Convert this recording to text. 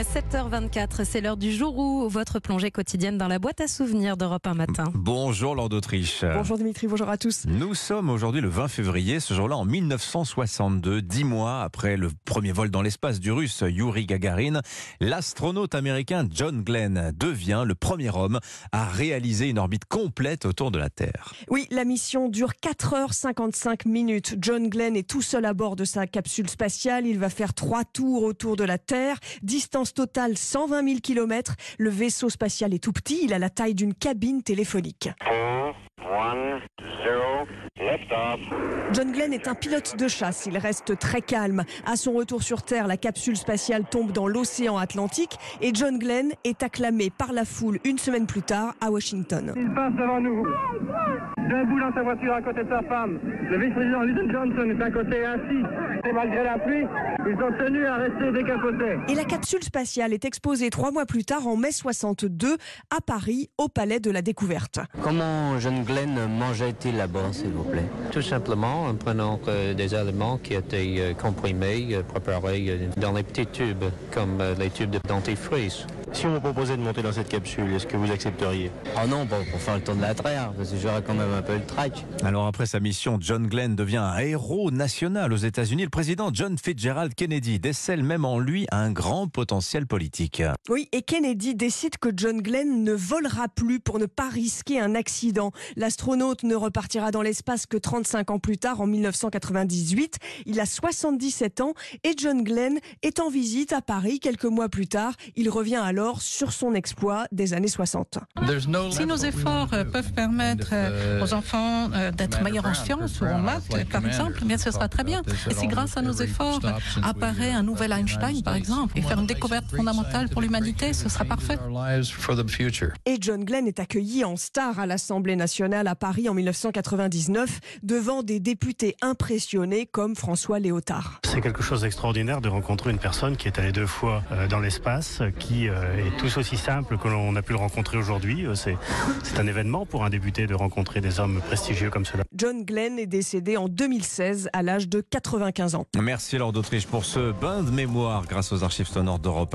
7h24, c'est l'heure du jour où votre plongée quotidienne dans la boîte à souvenirs d'Europe 1 matin. Bonjour Lord d'Autriche. Bonjour Dimitri, bonjour à tous. Nous sommes aujourd'hui le 20 février, ce jour-là en 1962, dix mois après le premier vol dans l'espace du russe Yuri Gagarin, l'astronaute américain John Glenn devient le premier homme à réaliser une orbite complète autour de la Terre. Oui, la mission dure 4h55 minutes. John Glenn est tout seul à bord de sa capsule spatiale. Il va faire trois tours autour de la Terre. Distance totale 120 000 km. Le vaisseau spatial est tout petit. Il a la taille d'une cabine téléphonique. John Glenn est un pilote de chasse. Il reste très calme. À son retour sur Terre, la capsule spatiale tombe dans l'océan Atlantique et John Glenn est acclamé par la foule une semaine plus tard à Washington. Il passe devant nous. Debout dans sa voiture à côté de sa femme. Le vice-président Lyndon Johnson est à côté assis. Et malgré la pluie, ils ont tenu à rester décapotés. Et la capsule spatiale est exposée trois mois plus tard, en mai 62, à Paris, au Palais de la Découverte. Comment John Glenn mangeait-il là-bas, s'il vous plaît? Tout simplement en prenant euh, des aliments qui étaient euh, comprimés, euh, préparés dans les petits tubes, comme les tubes de dentifrice. Si on vous proposait de monter dans cette capsule, est-ce que vous accepteriez? Oh non, pas pour faire le tour de la Terre, parce que j'aurais quand même un peu le trac. Alors après sa mission, John Glenn devient un héros national aux États-Unis. Le président John Fitzgerald Kennedy décèle même en lui un grand potentiel politique. Oui, et Kennedy décide que John Glenn ne volera plus pour ne pas risquer un accident. L'astronaute ne repartira dans l'espace que 35 ans plus tard, en 1998. Il a 77 ans et John Glenn est en visite à Paris quelques mois plus tard. Il revient alors sur son exploit des années 60. Si nos efforts euh, peuvent permettre euh, aux enfants euh, d'être meilleurs en sciences ou en maths, par exemple, eh bien ce sera très bien. Et si grâce à nos efforts apparaît un nouvel Einstein, par exemple, et faire une découverte fondamentale pour l'humanité, ce sera parfait. Et John Glenn est accueilli en star à l'Assemblée nationale à Paris en 1999 devant des députés impressionnés comme François Léotard. C'est quelque chose d'extraordinaire de rencontrer une personne qui est allée deux fois dans l'espace, qui est tout aussi simple que l'on a pu le rencontrer aujourd'hui. Euh, C'est c'est un événement pour un député de rencontrer des hommes prestigieux comme cela. John Glenn est décédé en 2016 à l'âge de 95 ans. Merci Lord d'Autriche pour ce bain de mémoire grâce aux archives sonores d'Europe 1.